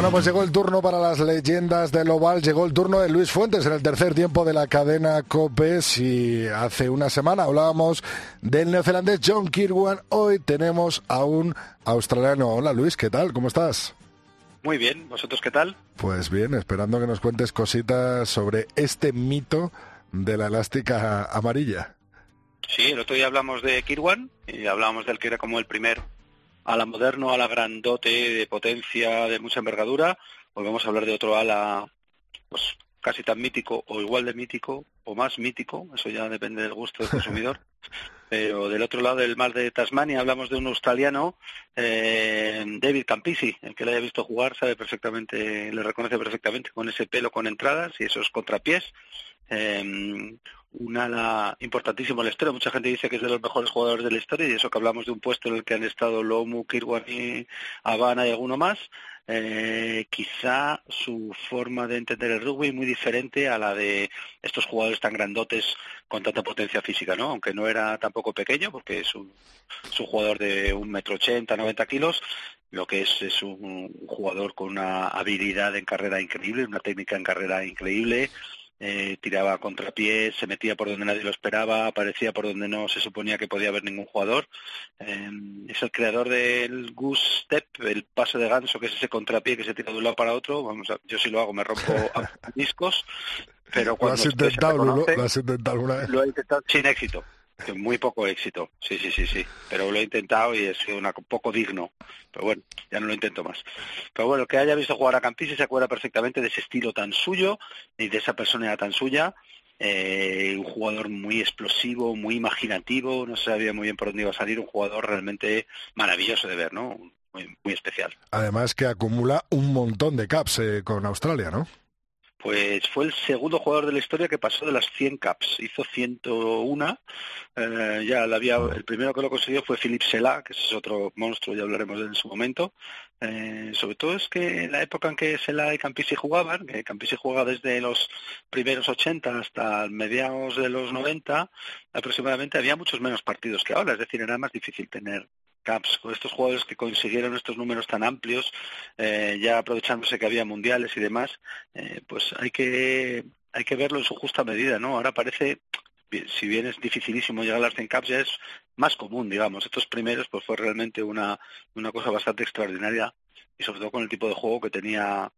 Bueno, pues llegó el turno para las leyendas del Oval, llegó el turno de Luis Fuentes en el tercer tiempo de la cadena COPES y hace una semana hablábamos del neozelandés John Kirwan, hoy tenemos a un australiano. Hola Luis, ¿qué tal? ¿Cómo estás? Muy bien, ¿vosotros qué tal? Pues bien, esperando que nos cuentes cositas sobre este mito de la elástica amarilla. Sí, el otro día hablamos de Kirwan y hablábamos del que era como el primer ala moderno, ala grandote, de potencia, de mucha envergadura. Volvemos a hablar de otro ala, pues casi tan mítico o igual de mítico o más mítico, eso ya depende del gusto del consumidor. [laughs] Pero del otro lado del mar de Tasmania hablamos de un australiano, eh, David Campisi, el que le haya visto jugar sabe perfectamente, le reconoce perfectamente con ese pelo con entradas y esos contrapiés. Eh, un ala importantísimo en la historia. Mucha gente dice que es de los mejores jugadores de la historia y eso que hablamos de un puesto en el que han estado Lomu, Kirwani, Habana y alguno más. Eh, quizá su forma de entender el rugby muy diferente a la de estos jugadores tan grandotes con tanta potencia física, ¿no? Aunque no era tampoco pequeño, porque es un, es un jugador de un metro ochenta, noventa kilos, lo que es es un jugador con una habilidad en carrera increíble, una técnica en carrera increíble, eh, tiraba a contrapié, se metía por donde nadie lo esperaba, aparecía por donde no se suponía que podía haber ningún jugador. Em, es el creador del goose step, el paso de ganso, que es ese contrapié que se tira de un lado para otro. Vamos yo si lo hago me rompo [laughs] a discos, pero cuando ¿Lo has intentado, ¿Lo has intentado alguna vez? Lo he intentado sin éxito. Muy poco éxito, sí, sí, sí, sí. Pero lo he intentado y es un poco digno. Pero bueno, ya no lo intento más. Pero bueno, el que haya visto jugar a Campisi se acuerda perfectamente de ese estilo tan suyo y de esa personalidad tan suya. Eh, un jugador muy explosivo, muy imaginativo, no sabía muy bien por dónde iba a salir, un jugador realmente maravilloso de ver, ¿no? Muy, muy especial. Además que acumula un montón de caps eh, con Australia, ¿no? Pues fue el segundo jugador de la historia que pasó de las 100 caps. Hizo 101. Eh, ya la había, el primero que lo consiguió fue Philippe Sela, que es otro monstruo, ya hablaremos de él en su momento. Eh, sobre todo es que en la época en que Sela y Campisi jugaban, que Campisi juega desde los primeros 80 hasta mediados de los 90, aproximadamente había muchos menos partidos que ahora. Es decir, era más difícil tener Caps, con estos jugadores que consiguieron estos números tan amplios, eh, ya aprovechándose que había mundiales y demás, eh, pues hay que hay que verlo en su justa medida, ¿no? Ahora parece, si bien es dificilísimo llegar a las 100 Caps, ya es más común, digamos. Estos primeros, pues fue realmente una, una cosa bastante extraordinaria y sobre todo con el tipo de juego que tenía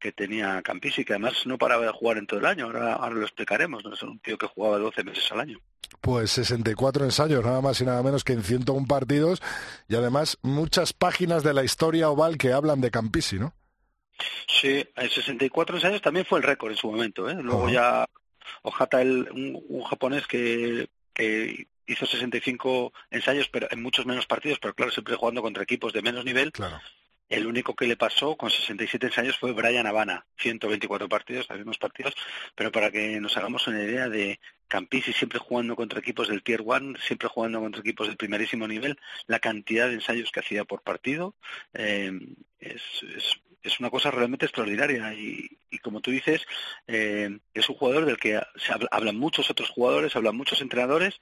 que tenía Campisi, que además no paraba de jugar en todo el año, ahora, ahora lo explicaremos, no es un tío que jugaba 12 meses al año. Pues 64 ensayos, nada más y nada menos que en 101 partidos, y además muchas páginas de la historia oval que hablan de Campisi, ¿no? Sí, en 64 ensayos también fue el récord en su momento, ¿eh? Luego ya Ojata, el, un, japonés que, que hizo 65 ensayos pero en muchos menos partidos, pero claro, siempre jugando contra equipos de menos nivel. Claro. El único que le pasó con 67 ensayos fue Brian Habana, 124 partidos, algunos partidos, pero para que nos hagamos una idea de Campisi siempre jugando contra equipos del Tier 1, siempre jugando contra equipos del primerísimo nivel, la cantidad de ensayos que hacía por partido eh, es, una cosa realmente extraordinaria. Y, como tú dices, eh, es un jugador del que se hablan muchos otros jugadores, hablan muchos entrenadores,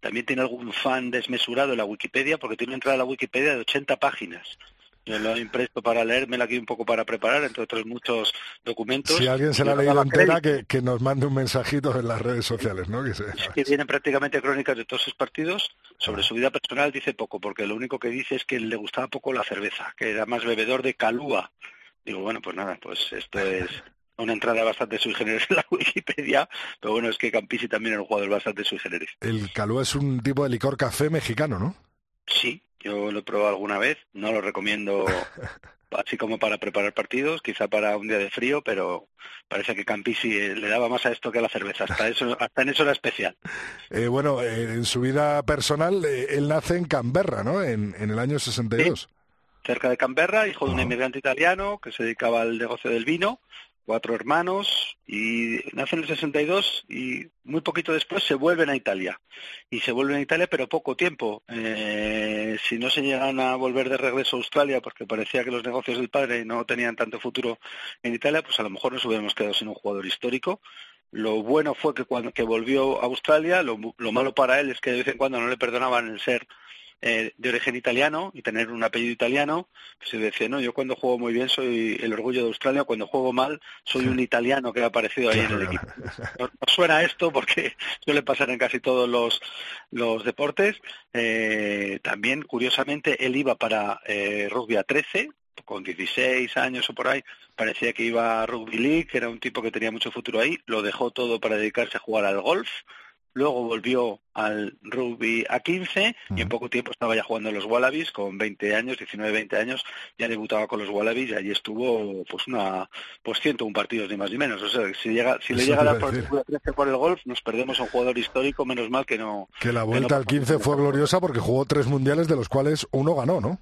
también tiene algún fan desmesurado en la Wikipedia porque tiene una entrada a la Wikipedia de 80 páginas yo lo he impreso para leérmela aquí un poco para preparar, entre otros muchos documentos. Si alguien se la ha leído entera, que, que, nos mande un mensajito en las redes sociales, ¿no? Que, que vienen prácticamente crónicas de todos sus partidos. Sobre su vida personal dice poco, porque lo único que dice es que le gustaba poco la cerveza, que era más bebedor de calúa. Digo, bueno, pues nada, pues esto es una entrada bastante sui generis en la Wikipedia, pero bueno, es que Campisi también era un jugador bastante sui generis. El calúa es un tipo de licor café mexicano, ¿no? Sí, yo lo he probado alguna vez, no lo recomiendo [laughs] así como para preparar partidos, quizá para un día de frío, pero parece que Campisi le daba más a esto que a la cerveza, hasta, eso, hasta en eso era especial. Eh, bueno, eh, en su vida personal, eh, él nace en Canberra, ¿no? En, en el año 62. Sí, cerca de Canberra, hijo de un inmigrante italiano que se dedicaba al negocio del vino, cuatro hermanos y nace en el 62 y muy poquito después se vuelven a Italia. Y se vuelven a Italia pero poco tiempo. Eh, si no se llegan a volver de regreso a Australia porque parecía que los negocios del padre no tenían tanto futuro en Italia, pues a lo mejor nos hubiéramos quedado sin un jugador histórico. Lo bueno fue que cuando que volvió a Australia, lo, lo malo para él es que de vez en cuando no le perdonaban el ser eh, de origen italiano y tener un apellido italiano, pues se decía, no, yo cuando juego muy bien soy el orgullo de Australia, cuando juego mal soy un [laughs] italiano que ha aparecido ahí en el equipo. No, suena esto porque [laughs] suele pasar en casi todos los, los deportes. Eh, también, curiosamente, él iba para eh, rugby a 13, con 16 años o por ahí, parecía que iba a Rugby League, que era un tipo que tenía mucho futuro ahí, lo dejó todo para dedicarse a jugar al golf, luego volvió al rugby a 15 y en poco tiempo estaba ya jugando en los Wallabies con 20 años, 19, 20 años, ya debutaba con los Wallabies y allí estuvo pues una pues un partidos ni más ni menos, o sea, si llega si le llega la partitura 13 por el golf, nos perdemos a un jugador histórico, menos mal que no que la vuelta al 15 fue gloriosa porque jugó tres mundiales de los cuales uno ganó, ¿no?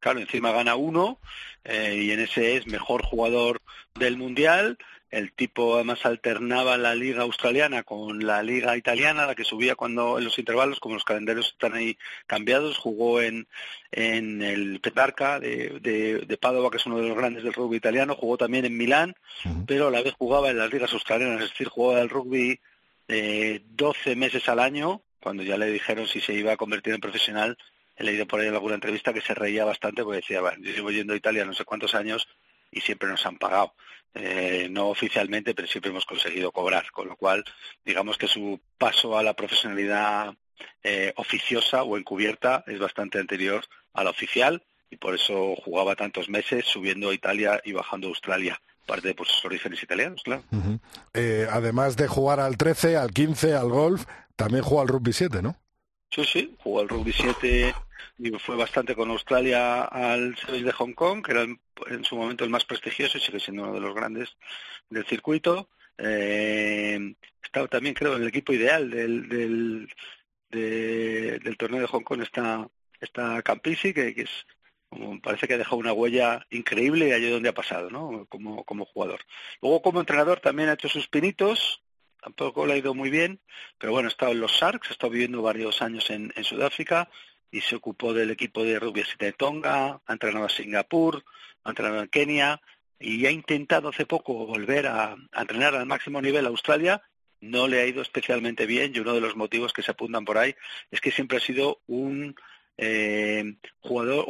Claro, encima gana uno eh, y en ese es mejor jugador del mundial el tipo además alternaba la liga australiana con la liga italiana, la que subía cuando en los intervalos, como los calendarios están ahí cambiados, jugó en, en el Petarca de, de, Padova, que es uno de los grandes del rugby italiano, jugó también en Milán, pero a la vez jugaba en las ligas australianas, es decir, jugaba el rugby eh, 12 meses al año, cuando ya le dijeron si se iba a convertir en profesional, he leído por ahí en alguna entrevista que se reía bastante porque decía, bueno, yo llevo yendo a Italia no sé cuántos años y siempre nos han pagado. Eh, no oficialmente, pero siempre hemos conseguido cobrar, con lo cual digamos que su paso a la profesionalidad eh, oficiosa o encubierta es bastante anterior a la oficial y por eso jugaba tantos meses subiendo a Italia y bajando a Australia parte por sus orígenes italianos, claro. Eh, además de jugar al 13, al 15, al golf, también jugó al rugby 7, ¿no? Sí, sí, jugó al rugby 7 y fue bastante con Australia al Series de Hong Kong, que era en, su momento el más prestigioso y sigue siendo uno de los grandes del circuito. Eh, estaba también, creo, en el equipo ideal del, del, del torneo de Hong Kong está, está Campisi, que, es parece que ha dejado una huella increíble allí donde ha pasado, ¿no? Como, como jugador. Luego, como entrenador, también ha hecho sus pinitos, tampoco le ha ido muy bien, pero bueno, ha estado en los Sharks, ha estado viviendo varios años en, Sudáfrica y se ocupó del equipo de rugby de Tonga, ha entrenado a Singapur, ha entrenado en Kenia y ha intentado hace poco volver a, a entrenar al máximo nivel a Australia. No le ha ido especialmente bien y uno de los motivos que se apuntan por ahí es que siempre ha sido un eh, jugador,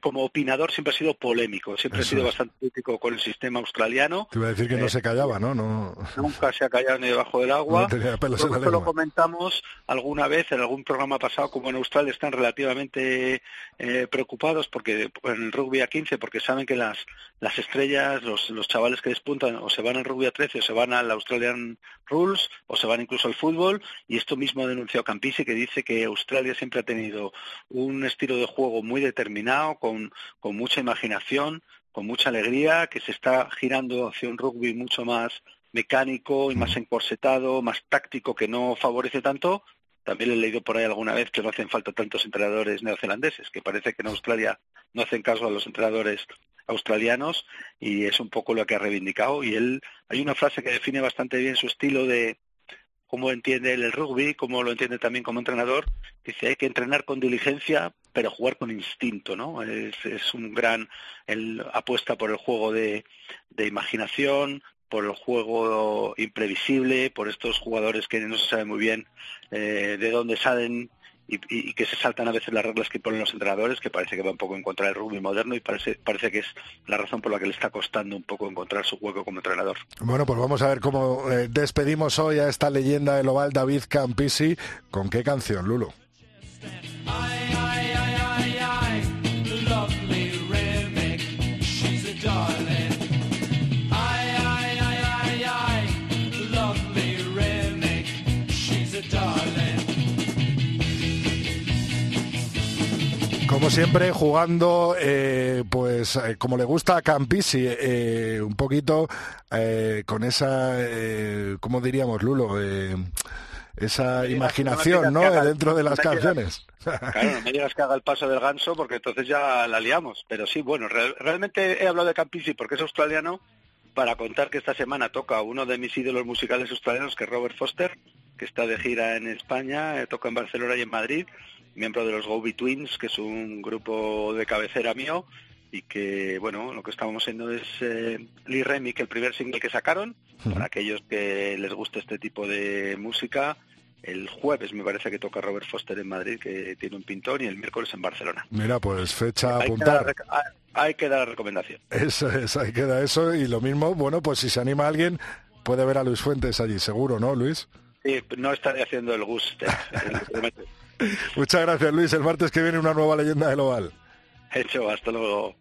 como opinador siempre ha sido polémico, siempre ha sido bastante crítico con el sistema australiano. Te iba a decir que no eh, se callaba, ¿no? ¿no? Nunca se ha callado ni debajo del agua. No lo comentamos alguna vez en algún programa pasado, como en Australia están relativamente eh, preocupados porque en el rugby a 15, porque saben que las, las estrellas, los, los chavales que despuntan, o se van al rugby a 13, o se van al Australian Rules, o se van incluso al fútbol, y esto mismo ha denunciado Campisi, que dice que Australia siempre ha tenido un estilo de juego muy determinado, con, con mucha imaginación, con mucha alegría, que se está girando hacia un rugby mucho más mecánico y más encorsetado, más táctico, que no favorece tanto. También he leído por ahí alguna vez que no hacen falta tantos entrenadores neozelandeses, que parece que en Australia no hacen caso a los entrenadores australianos y es un poco lo que ha reivindicado. Y él, hay una frase que define bastante bien su estilo de, cómo entiende el rugby, cómo lo entiende también como entrenador, dice hay que entrenar con diligencia, pero jugar con instinto, ¿no? Es, un gran, él apuesta por el juego de, imaginación, por el juego imprevisible, por estos jugadores que no se sabe muy bien eh, de dónde salen y, que se saltan a veces las reglas que ponen los entrenadores, que parece que va un poco en contra del rugby moderno y parece, parece que es la razón por la que le está costando un poco encontrar su hueco como entrenador. Bueno, pues vamos a ver cómo eh, despedimos hoy a esta leyenda del oval David Campisi. ¿Con qué canción, Lulo? Como siempre, jugando, eh, pues eh, como le gusta a Campisi, eh, un poquito con esa, ¿cómo diríamos, Lulo? esa imaginación, ¿no? Dentro de las canciones. claro, [laughs] no me digas que haga el paso del ganso porque entonces ya la liamos. Pero sí, bueno, realmente he hablado de Campisi porque es australiano para contar que esta semana toca uno de mis ídolos musicales australianos, que es Robert Foster, que está de gira en España, toca en Barcelona y en Madrid miembro de los Go Twins, que es un grupo de cabecera mío, y que, bueno, lo que estamos haciendo es eh, Lee que el primer single que sacaron, para aquellos que les guste este tipo de música, el jueves me parece que toca Robert Foster en Madrid, que tiene un pintón, y el miércoles en Barcelona. Mira, pues fecha a apuntar. hay que dar la recomendación. Eso es, hay que dar eso, y lo mismo, bueno, pues si se anima alguien, puede ver a Luis Fuentes allí, seguro, ¿no, Luis? Sí, no estaré haciendo el gusto. Muchas gracias, Luis. El martes que viene una nueva leyenda del Oval. Hecho, hasta luego.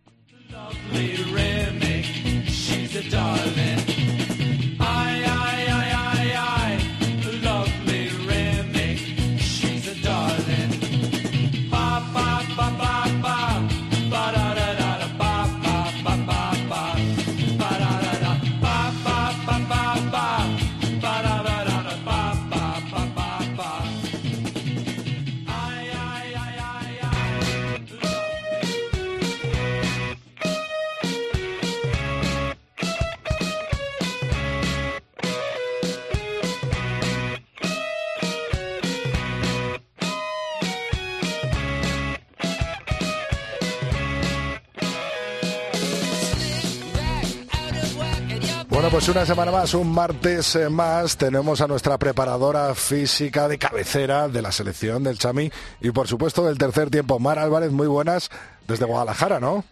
Una semana más, un martes eh, más, tenemos a nuestra preparadora física de cabecera de la selección del Chami y por supuesto del tercer tiempo. Mar Álvarez, muy buenas desde Guadalajara, ¿no?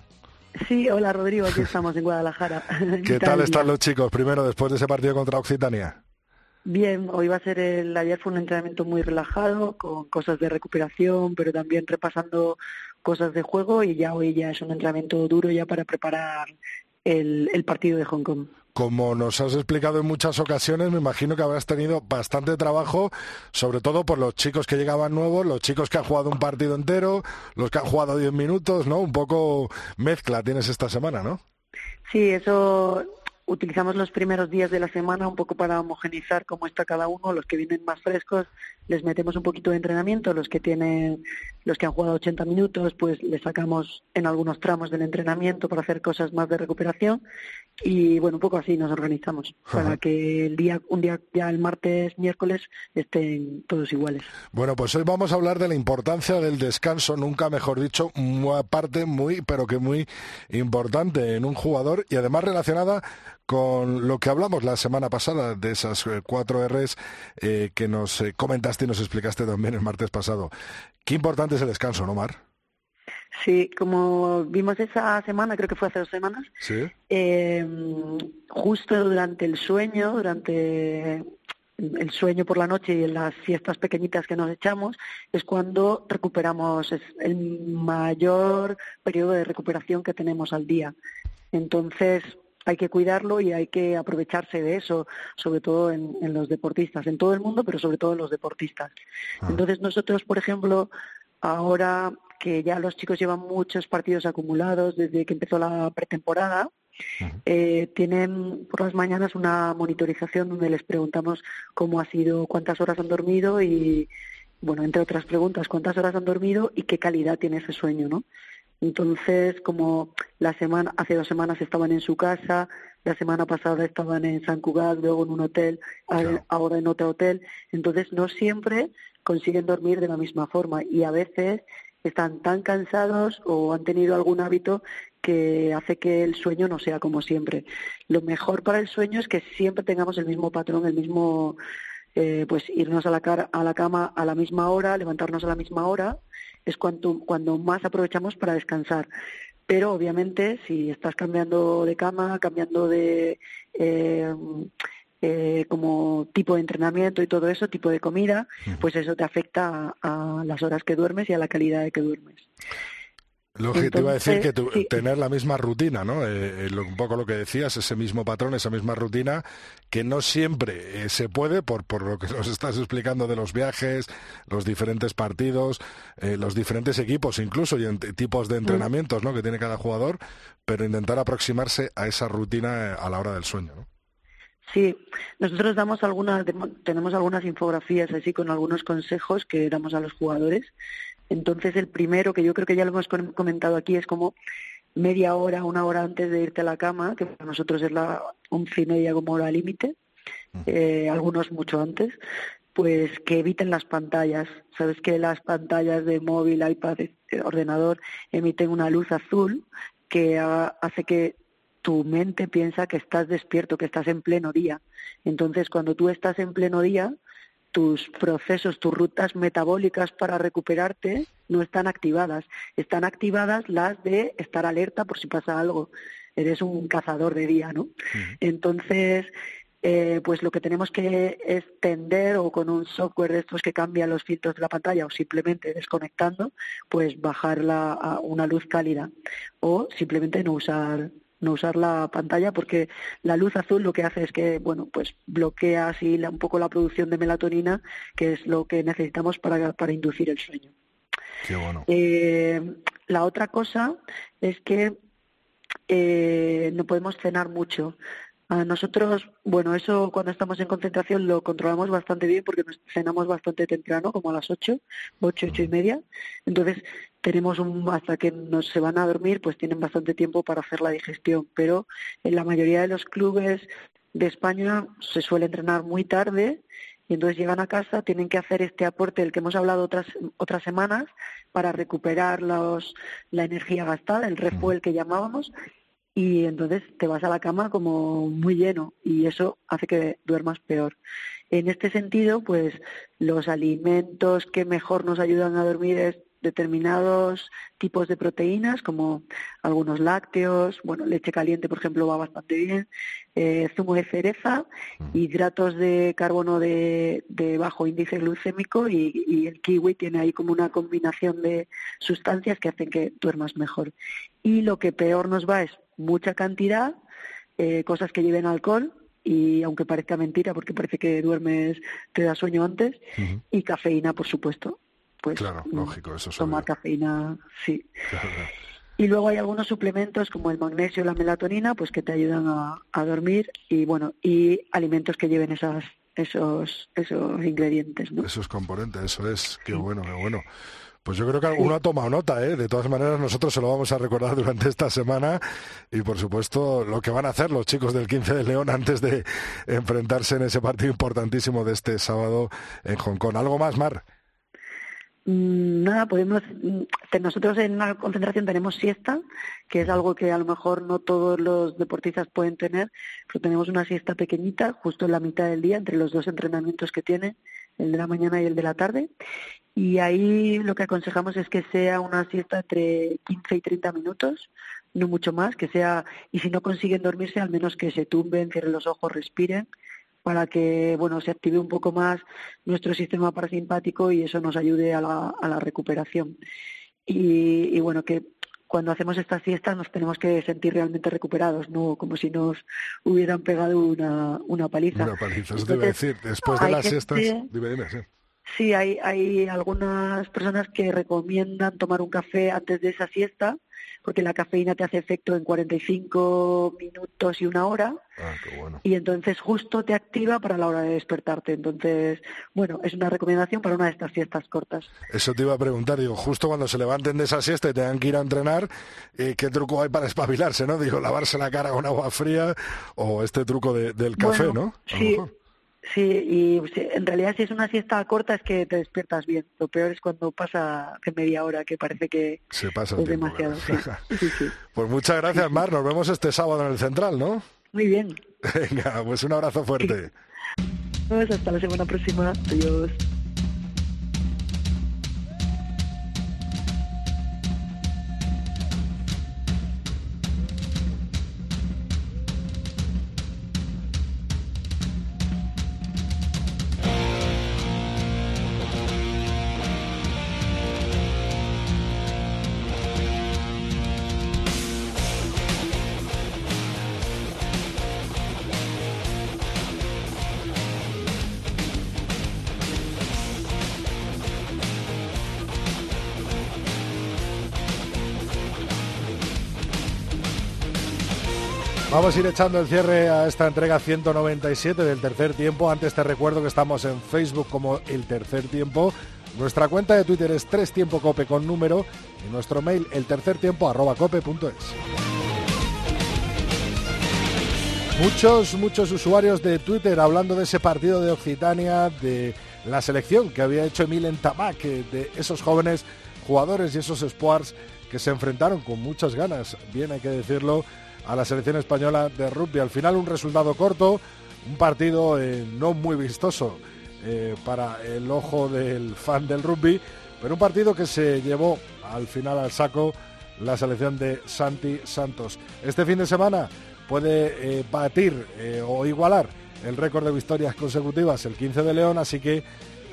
Sí, hola Rodrigo, aquí estamos en Guadalajara. [laughs] ¿Qué tal están los chicos primero después de ese partido contra Occitania? Bien, hoy va a ser el, ayer fue un entrenamiento muy relajado, con cosas de recuperación, pero también repasando cosas de juego y ya hoy ya es un entrenamiento duro ya para preparar el, el partido de Hong Kong como nos has explicado en muchas ocasiones, me imagino que habrás tenido bastante trabajo, sobre todo por los chicos que llegaban nuevos, los chicos que han jugado un partido entero, los que han jugado 10 minutos, ¿no? Un poco mezcla tienes esta semana, ¿no? Sí, eso utilizamos los primeros días de la semana un poco para homogenizar cómo está cada uno. Los que vienen más frescos les metemos un poquito de entrenamiento. Los que tienen, los que han jugado 80 minutos, pues les sacamos en algunos tramos del entrenamiento para hacer cosas más de recuperación. Y bueno, un poco así nos organizamos para que el día, un día ya el martes, miércoles estén todos iguales. Bueno, pues hoy vamos a hablar de la importancia del descanso, nunca mejor dicho, parte muy, pero que muy importante en un jugador y además relacionada con lo que hablamos la semana pasada de esas eh, cuatro Rs eh, que nos eh, comentaste y nos explicaste también el martes pasado. Qué importante es el descanso, ¿no, Mar? Sí, como vimos esa semana, creo que fue hace dos semanas, justo durante el sueño, durante el sueño por la noche y en las fiestas pequeñitas que nos echamos, es cuando recuperamos, es el mayor periodo de recuperación que tenemos al día. Entonces, hay que cuidarlo y hay que aprovecharse de eso, sobre todo en, los deportistas, en todo el mundo, pero sobre todo en los deportistas. Ah. Entonces nosotros, por ejemplo, ahora que ya los chicos llevan muchos partidos acumulados desde que empezó la pretemporada, eh, tienen por las mañanas una monitorización donde les preguntamos cómo ha sido, cuántas horas han dormido y, bueno, entre otras preguntas, cuántas horas han dormido y qué calidad tiene ese sueño, ¿no? Entonces, como la semana, hace dos semanas estaban en su casa, la semana pasada estaban en San Cugat, luego en un hotel, ahora en otro hotel, entonces no siempre consiguen dormir de la misma forma y a veces están tan cansados o han tenido algún hábito que hace que el sueño no sea como siempre. Lo mejor para el sueño es que siempre tengamos el mismo patrón, el mismo, eh, pues irnos a la, cara, a la cama a la misma hora, levantarnos a la misma hora es cuando, cuando más aprovechamos para descansar. Pero obviamente si estás cambiando de cama, cambiando de eh, eh, como tipo de entrenamiento y todo eso, tipo de comida, pues eso te afecta a, a, las horas que duermes y a la calidad de que duermes. Lo que te iba a decir que tener la misma rutina, ¿no? Eh, eh, un poco lo que decías, ese mismo patrón, esa misma rutina, que no siempre eh, se puede, por, por lo que [laughs] nos estás explicando de los viajes, los diferentes partidos, los diferentes equipos incluso, y tipos de mm. entrenamientos, ¿no? Que tiene cada jugador, pero intentar aproximarse a esa rutina a la hora del sueño, ¿no? Sí, nosotros damos algunas, tenemos algunas infografías así con algunos consejos que damos a los jugadores entonces, el primero, que yo creo que ya lo hemos comentado aquí, es como media hora, una hora antes de irte a la cama, que para nosotros es la once y media como hora límite, eh, algunos mucho antes, pues que eviten las pantallas. Sabes que las pantallas de móvil, iPad, eh, ordenador emiten una luz azul que hace que tu mente piensa que estás despierto, que estás en pleno día. Entonces, cuando tú estás en pleno día, tus procesos, tus rutas metabólicas para recuperarte no están activadas. Están activadas las de estar alerta por si pasa algo. Eres un cazador de día, ¿no? Entonces, eh, pues lo que tenemos que es tender o con un software de estos que cambia los filtros de la pantalla o simplemente desconectando, pues bajarla a una luz cálida o simplemente no usar no usar la pantalla porque la luz azul lo que hace es que bueno pues bloquea así un poco la producción de melatonina que es lo que necesitamos para, para inducir el sueño Qué bueno. Eh, la otra cosa es que eh, no podemos cenar mucho a nosotros, bueno, eso cuando estamos en concentración lo controlamos bastante bien porque nos cenamos bastante temprano, como a las ocho, ocho, ocho y media. Entonces, tenemos un, hasta que nos se van a dormir, pues tienen bastante tiempo para hacer la digestión. Pero en la mayoría de los clubes de España se suele entrenar muy tarde y entonces llegan a casa, tienen que hacer este aporte del que hemos hablado otras, otras semanas para recuperar los, la energía gastada, el refuel que llamábamos, y entonces te vas a la cama como muy lleno y eso hace que duermas peor. En este sentido, pues los alimentos que mejor nos ayudan a dormir es determinados tipos de proteínas, como algunos lácteos, bueno, leche caliente, por ejemplo, va bastante bien, eh, zumo de cereza, mm. hidratos de carbono de, bajo índice glucémico y, el kiwi tiene ahí como una combinación de sustancias que hacen que duermas mejor. Y lo que peor nos va es mucha cantidad, eh, cosas que lleven alcohol, y aunque parezca mentira porque parece que duermes, te da sueño antes, y cafeína, por supuesto. Pues, claro, lógico, eso Tomar cafeína, sí. Y luego hay algunos suplementos como el magnesio y la melatonina, pues que te ayudan a, dormir y bueno, y alimentos que lleven esas esos esos ingredientes, ¿no? Esos componentes, eso es, qué bueno, qué bueno. Pues yo creo que alguno ha tomado nota, ¿eh? De todas maneras, nosotros se lo vamos a recordar durante esta semana y, por supuesto, lo que van a hacer los chicos del 15 de León antes de enfrentarse en ese partido importantísimo de este sábado en Hong Kong. ¿Algo más, Mar? Mm, nada, podemos. Mm, nosotros en una concentración tenemos siesta, que es algo que a lo mejor no todos los deportistas pueden tener, pero tenemos una siesta pequeñita, justo en la mitad del día, entre los dos entrenamientos que tiene el de la mañana y el de la tarde. Y ahí lo que aconsejamos es que sea una siesta entre 15 y 30 minutos, no mucho más, que sea, y si no consiguen dormirse, al menos que se tumben, cierren los ojos, respiren, para que, bueno, se active un poco más nuestro sistema parasimpático y eso nos ayude a la, a la recuperación. Y, y bueno, que cuando hacemos estas siestas nos tenemos que sentir realmente recuperados, no como si nos hubieran pegado una, una paliza. Una paliza, eso te iba a decir. Después de las dime, dime, sí. Sí, hay, hay algunas personas que recomiendan tomar un café antes de esa siesta, porque la cafeína te hace efecto en 45 minutos y una hora. Ah, qué bueno. Y entonces justo te activa para la hora de despertarte. Entonces, bueno, es una recomendación para una de estas siestas cortas. Eso te iba a preguntar, digo, justo cuando se levanten de esa siesta y tengan que ir a entrenar, eh, ¿qué truco hay para espabilarse, no? Digo, lavarse la cara con agua fría o este truco del café, ¿no? sí. Sí, y en realidad si es una siesta corta es que te despiertas bien. Lo peor es cuando pasa que media hora, que parece que Se pasa es demasiado. [laughs] pues muchas gracias, Mar. Nos vemos este sábado en el Central, ¿no? Muy bien. [laughs] Venga, pues un abrazo fuerte. Pues hasta la semana próxima. Adiós. Vamos a ir echando el cierre a esta entrega 197 del tercer tiempo. Antes te recuerdo que estamos en Facebook como el tercer tiempo. Nuestra cuenta de Twitter es tres tiempo cope con número y nuestro mail el tercer tiempo arroba cope.es. Muchos, muchos usuarios de Twitter hablando de ese partido de Occitania, de la selección que había hecho Emil en Tamac, de esos jóvenes jugadores y esos sports que se enfrentaron con muchas ganas, bien hay que decirlo, a la selección española de rugby. Al final un resultado corto, un partido eh, no muy vistoso eh, para el ojo del fan del rugby, pero un partido que se llevó al final al saco la selección de Santi Santos. Este fin de semana puede eh, batir o igualar el récord de victorias consecutivas el 15 de León, así que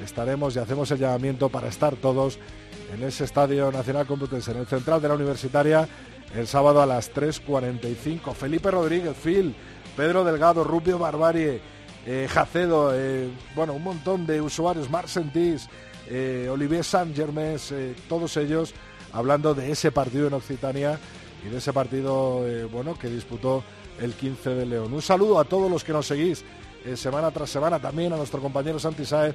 estaremos y hacemos el llamamiento para estar todos en ese Estadio Nacional Complutense, en el central de la Universitaria, el sábado a las 3.45. Felipe Rodríguez, Phil, Pedro Delgado, Rubio Barbarie, eh, Jacedo, eh, bueno, un montón de usuarios, Marc Sentís, eh, Olivier Saint Germain, todos ellos hablando de ese partido en Occitania y de ese partido, bueno, que disputó el 15 de León. Un saludo a todos los que nos seguís semana tras semana, también a nuestro compañero Santi Saez,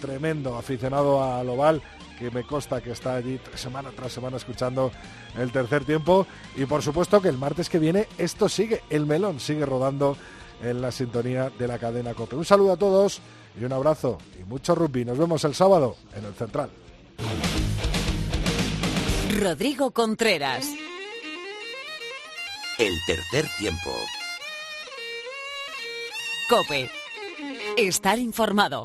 tremendo aficionado al oval, que me consta que está allí semana tras semana escuchando el tercer tiempo. Y por supuesto que el martes que viene esto sigue, el melón sigue rodando en la sintonía de la cadena COPE. Un saludo a todos y un abrazo y mucho rugby. Nos vemos el sábado en el Central. Rodrigo Contreras. El tercer tiempo. COPE. Estar informado.